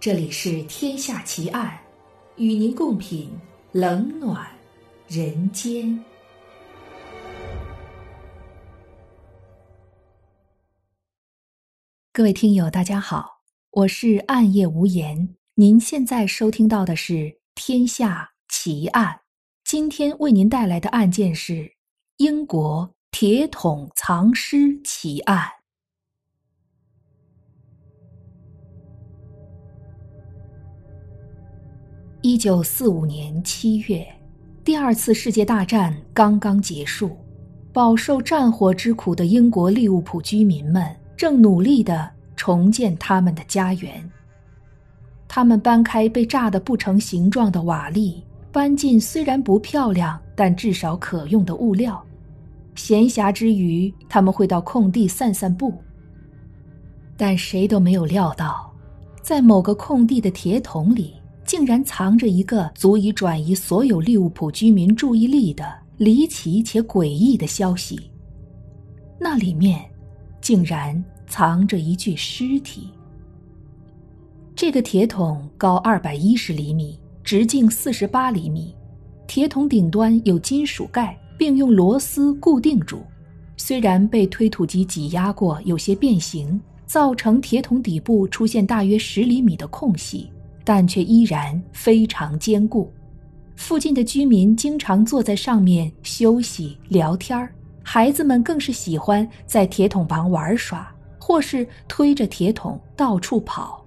这里是《天下奇案》，与您共品冷暖人间。各位听友，大家好，我是暗夜无言。您现在收听到的是《天下奇案》，今天为您带来的案件是英国铁桶藏尸奇案。一九四五年七月，第二次世界大战刚刚结束，饱受战火之苦的英国利物浦居民们正努力地重建他们的家园。他们搬开被炸得不成形状的瓦砾，搬进虽然不漂亮但至少可用的物料。闲暇之余，他们会到空地散散步。但谁都没有料到，在某个空地的铁桶里。竟然藏着一个足以转移所有利物浦居民注意力的离奇且诡异的消息。那里面，竟然藏着一具尸体。这个铁桶高二百一十厘米，直径四十八厘米，铁桶顶端有金属盖，并用螺丝固定住。虽然被推土机挤压过，有些变形，造成铁桶底部出现大约十厘米的空隙。但却依然非常坚固，附近的居民经常坐在上面休息聊天，孩子们更是喜欢在铁桶旁玩耍，或是推着铁桶到处跑。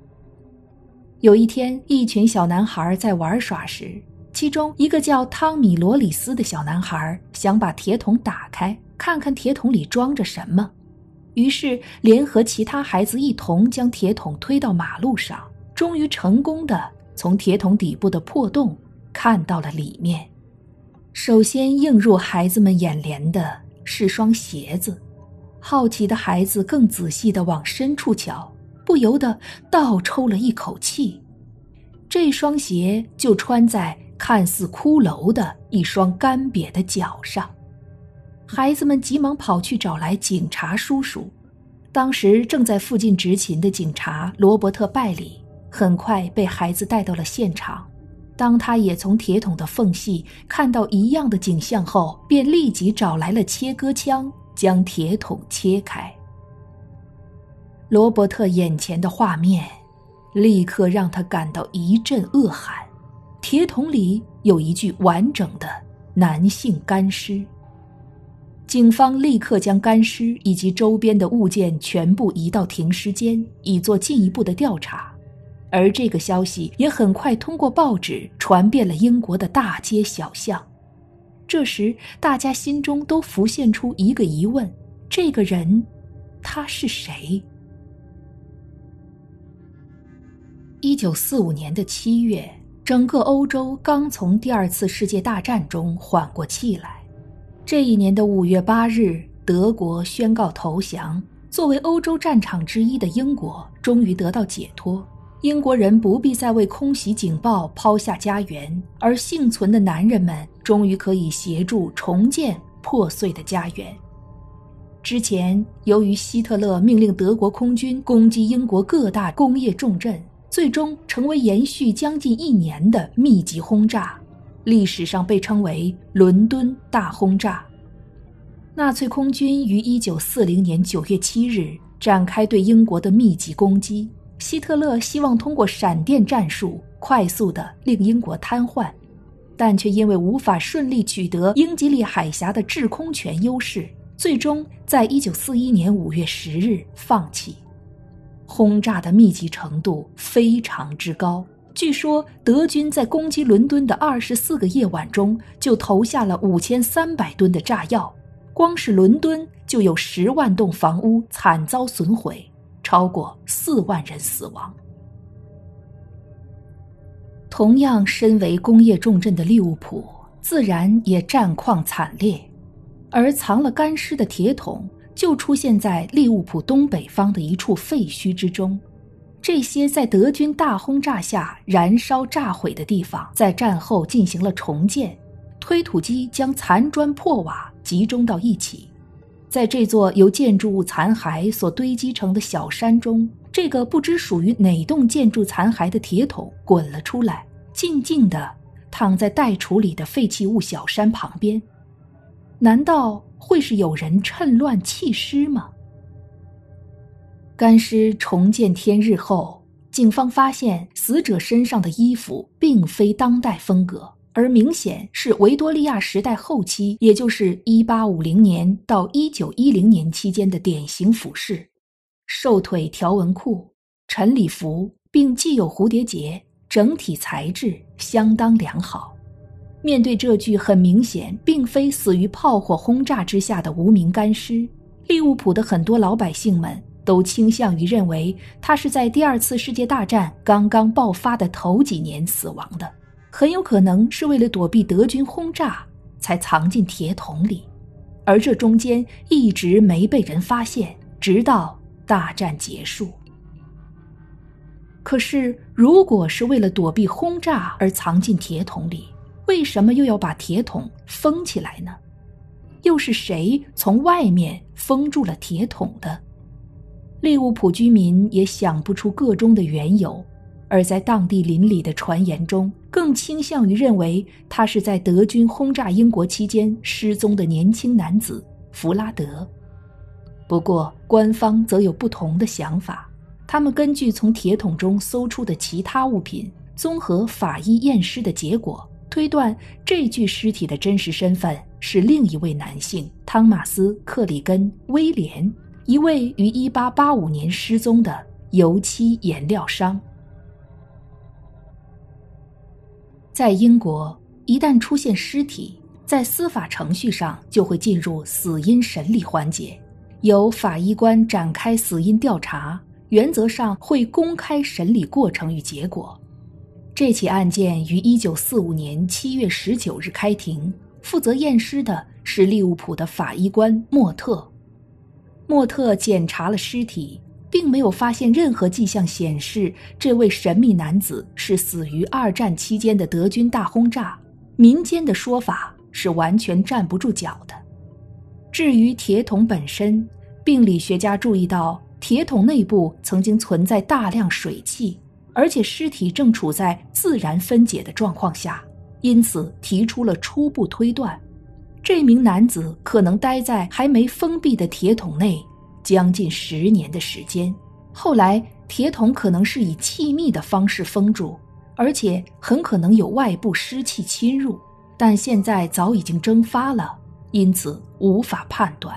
有一天，一群小男孩在玩耍时，其中一个叫汤米·罗里斯的小男孩想把铁桶打开，看看铁桶里装着什么，于是联合其他孩子一同将铁桶推到马路上。终于成功的从铁桶底部的破洞看到了里面。首先映入孩子们眼帘的是双鞋子，好奇的孩子更仔细的往深处瞧，不由得倒抽了一口气。这双鞋就穿在看似骷髅的一双干瘪的脚上。孩子们急忙跑去找来警察叔叔，当时正在附近执勤的警察罗伯特·拜里。很快被孩子带到了现场。当他也从铁桶的缝隙看到一样的景象后，便立即找来了切割枪，将铁桶切开。罗伯特眼前的画面，立刻让他感到一阵恶寒。铁桶里有一具完整的男性干尸。警方立刻将干尸以及周边的物件全部移到停尸间，以做进一步的调查。而这个消息也很快通过报纸传遍了英国的大街小巷。这时，大家心中都浮现出一个疑问：这个人，他是谁？一九四五年的七月，整个欧洲刚从第二次世界大战中缓过气来。这一年的五月八日，德国宣告投降。作为欧洲战场之一的英国，终于得到解脱。英国人不必再为空袭警报抛下家园，而幸存的男人们终于可以协助重建破碎的家园。之前，由于希特勒命令德国空军攻击英国各大工业重镇，最终成为延续将近一年的密集轰炸，历史上被称为“伦敦大轰炸”。纳粹空军于1940年9月7日展开对英国的密集攻击。希特勒希望通过闪电战术快速的令英国瘫痪，但却因为无法顺利取得英吉利海峡的制空权优势，最终在1941年5月10日放弃。轰炸的密集程度非常之高，据说德军在攻击伦敦的24个夜晚中就投下了5300吨的炸药，光是伦敦就有10万栋房屋惨遭损毁。超过四万人死亡。同样身为工业重镇的利物浦，自然也战况惨烈，而藏了干尸的铁桶就出现在利物浦东北方的一处废墟之中。这些在德军大轰炸下燃烧炸毁的地方，在战后进行了重建，推土机将残砖破瓦集中到一起。在这座由建筑物残骸所堆积成的小山中，这个不知属于哪栋建筑残骸的铁桶滚了出来，静静地躺在待处理的废弃物小山旁边。难道会是有人趁乱弃尸吗？干尸重见天日后，警方发现死者身上的衣服并非当代风格，而明显是维多利亚时代后期，也就是1850年到1910年期间的典型服饰。瘦腿条纹裤、晨礼服，并系有蝴蝶结，整体材质相当良好。面对这具很明显并非死于炮火轰炸之下的无名干尸，利物浦的很多老百姓们都倾向于认为他是在第二次世界大战刚刚爆发的头几年死亡的，很有可能是为了躲避德军轰炸才藏进铁桶里，而这中间一直没被人发现，直到。大战结束。可是，如果是为了躲避轰炸而藏进铁桶里，为什么又要把铁桶封起来呢？又是谁从外面封住了铁桶的？利物浦居民也想不出个中的缘由，而在当地邻里的传言中，更倾向于认为他是在德军轰炸英国期间失踪的年轻男子弗拉德。不过，官方则有不同的想法。他们根据从铁桶中搜出的其他物品，综合法医验尸的结果，推断这具尸体的真实身份是另一位男性汤马斯·克里根·威廉，一位于1885年失踪的油漆颜料商。在英国，一旦出现尸体，在司法程序上就会进入死因审理环节。由法医官展开死因调查，原则上会公开审理过程与结果。这起案件于1945年7月19日开庭，负责验尸的是利物浦的法医官莫特。莫特检查了尸体，并没有发现任何迹象显示这位神秘男子是死于二战期间的德军大轰炸。民间的说法是完全站不住脚的。至于铁桶本身，病理学家注意到铁桶内部曾经存在大量水汽，而且尸体正处在自然分解的状况下，因此提出了初步推断：这名男子可能待在还没封闭的铁桶内将近十年的时间。后来，铁桶可能是以气密的方式封住，而且很可能有外部湿气侵入，但现在早已经蒸发了。因此无法判断。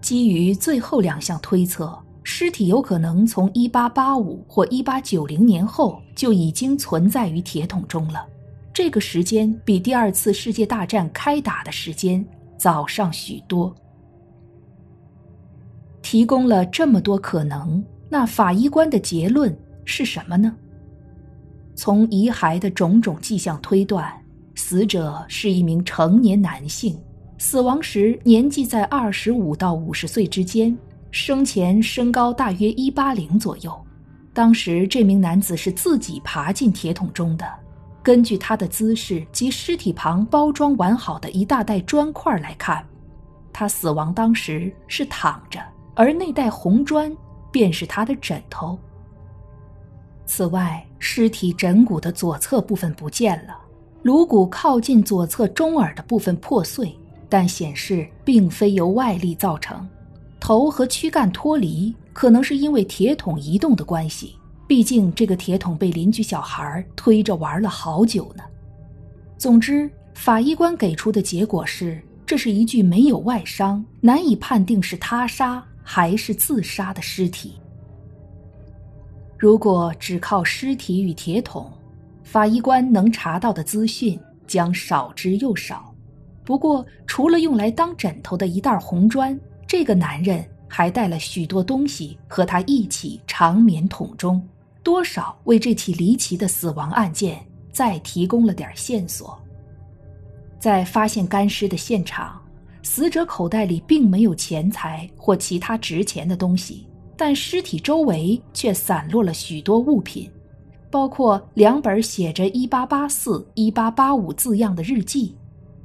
基于最后两项推测，尸体有可能从1885或1890年后就已经存在于铁桶中了。这个时间比第二次世界大战开打的时间早上许多。提供了这么多可能，那法医官的结论是什么呢？从遗骸的种种迹象推断，死者是一名成年男性。死亡时年纪在二十五到五十岁之间，生前身高大约一八零左右。当时这名男子是自己爬进铁桶中的。根据他的姿势及尸体旁包装完好的一大袋砖块来看，他死亡当时是躺着，而那袋红砖便是他的枕头。此外，尸体枕骨的左侧部分不见了，颅骨靠近左侧中耳的部分破碎。但显示并非由外力造成，头和躯干脱离，可能是因为铁桶移动的关系。毕竟这个铁桶被邻居小孩推着玩了好久呢。总之，法医官给出的结果是，这是一具没有外伤、难以判定是他杀还是自杀的尸体。如果只靠尸体与铁桶，法医官能查到的资讯将少之又少。不过，除了用来当枕头的一袋红砖，这个男人还带了许多东西和他一起长眠桶中，多少为这起离奇的死亡案件再提供了点线索。在发现干尸的现场，死者口袋里并没有钱财或其他值钱的东西，但尸体周围却散落了许多物品，包括两本写着1884、1885字样的日记。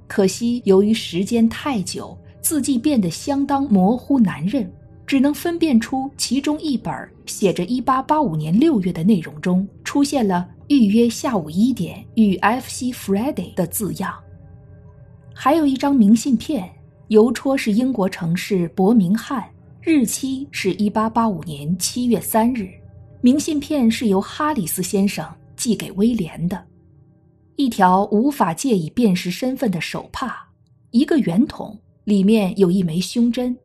可惜，由于时间太久，字迹变得相当模糊难认。只能分辨出其中一本写着1885年6月的内容中出现了“预约下午一点与 F.C. Friday” 的字样，还有一张明信片，邮戳是英国城市伯明翰，日期是一八八五年七月三日。明信片是由哈里斯先生寄给威廉的，一条无法借以辨识身份的手帕，一个圆筒，里面有一枚胸针。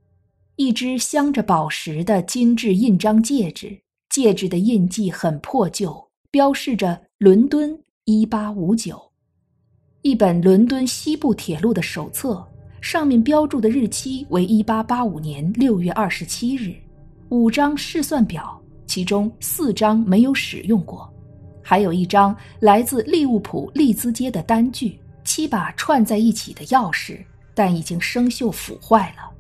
一只镶着宝石的精致印章戒指，戒指的印记很破旧，标示着伦敦一八五九。一本伦敦西部铁路的手册，上面标注的日期为一八八五年六月二十七日。五张试算表，其中四张没有使用过，还有一张来自利物浦利兹街的单据，七把串在一起的钥匙，但已经生锈腐坏了。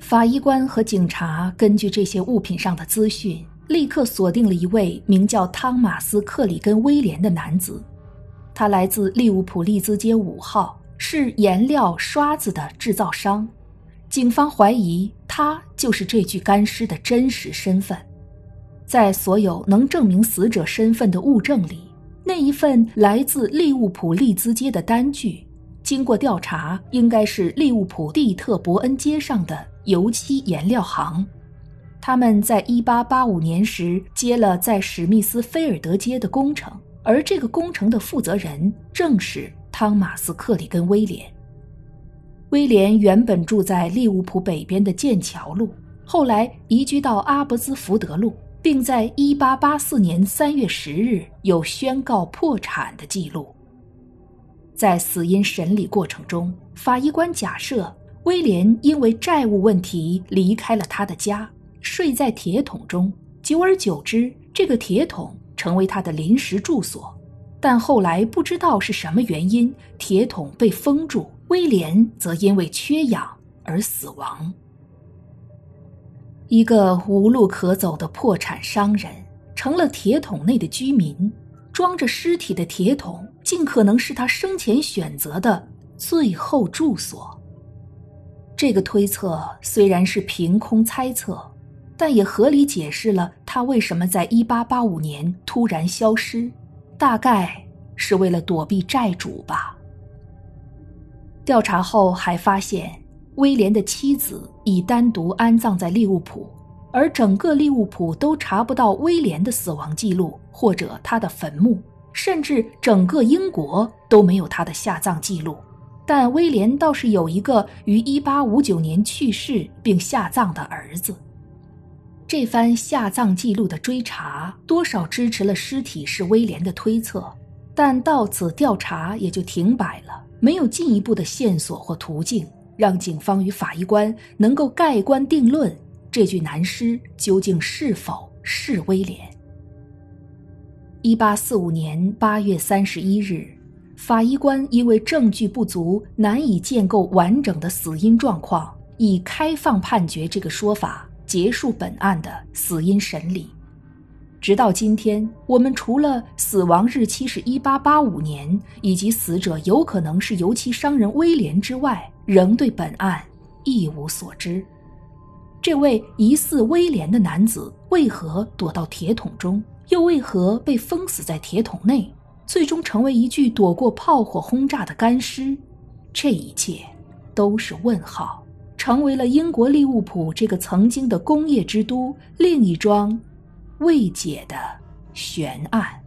法医官和警察根据这些物品上的资讯，立刻锁定了一位名叫汤马斯·克里根·威廉的男子。他来自利物浦利兹街五号，是颜料刷子的制造商。警方怀疑他就是这具干尸的真实身份。在所有能证明死者身份的物证里，那一份来自利物浦利兹街的单据，经过调查，应该是利物浦蒂特伯恩街上的。油漆颜料行，他们在1885年时接了在史密斯菲尔德街的工程，而这个工程的负责人正是汤马斯·克里根·威廉。威廉原本住在利物浦北边的剑桥路，后来移居到阿伯兹福德路，并在1884年3月10日有宣告破产的记录。在死因审理过程中，法医官假设。威廉因为债务问题离开了他的家，睡在铁桶中。久而久之，这个铁桶成为他的临时住所。但后来不知道是什么原因，铁桶被封住，威廉则因为缺氧而死亡。一个无路可走的破产商人成了铁桶内的居民，装着尸体的铁桶尽可能是他生前选择的最后住所。这个推测虽然是凭空猜测，但也合理解释了他为什么在1885年突然消失，大概是为了躲避债主吧。调查后还发现，威廉的妻子已单独安葬在利物浦，而整个利物浦都查不到威廉的死亡记录或者他的坟墓，甚至整个英国都没有他的下葬记录。但威廉倒是有一个于1859年去世并下葬的儿子。这番下葬记录的追查，多少支持了尸体是威廉的推测，但到此调查也就停摆了，没有进一步的线索或途径，让警方与法医官能够盖棺定论这具男尸究竟是否是威廉。1845年8月31日。法医官因为证据不足，难以建构完整的死因状况，以开放判决这个说法结束本案的死因审理。直到今天，我们除了死亡日期是一八八五年，以及死者有可能是油漆商人威廉之外，仍对本案一无所知。这位疑似威廉的男子为何躲到铁桶中，又为何被封死在铁桶内？最终成为一具躲过炮火轰炸的干尸，这一切都是问号，成为了英国利物浦这个曾经的工业之都另一桩未解的悬案。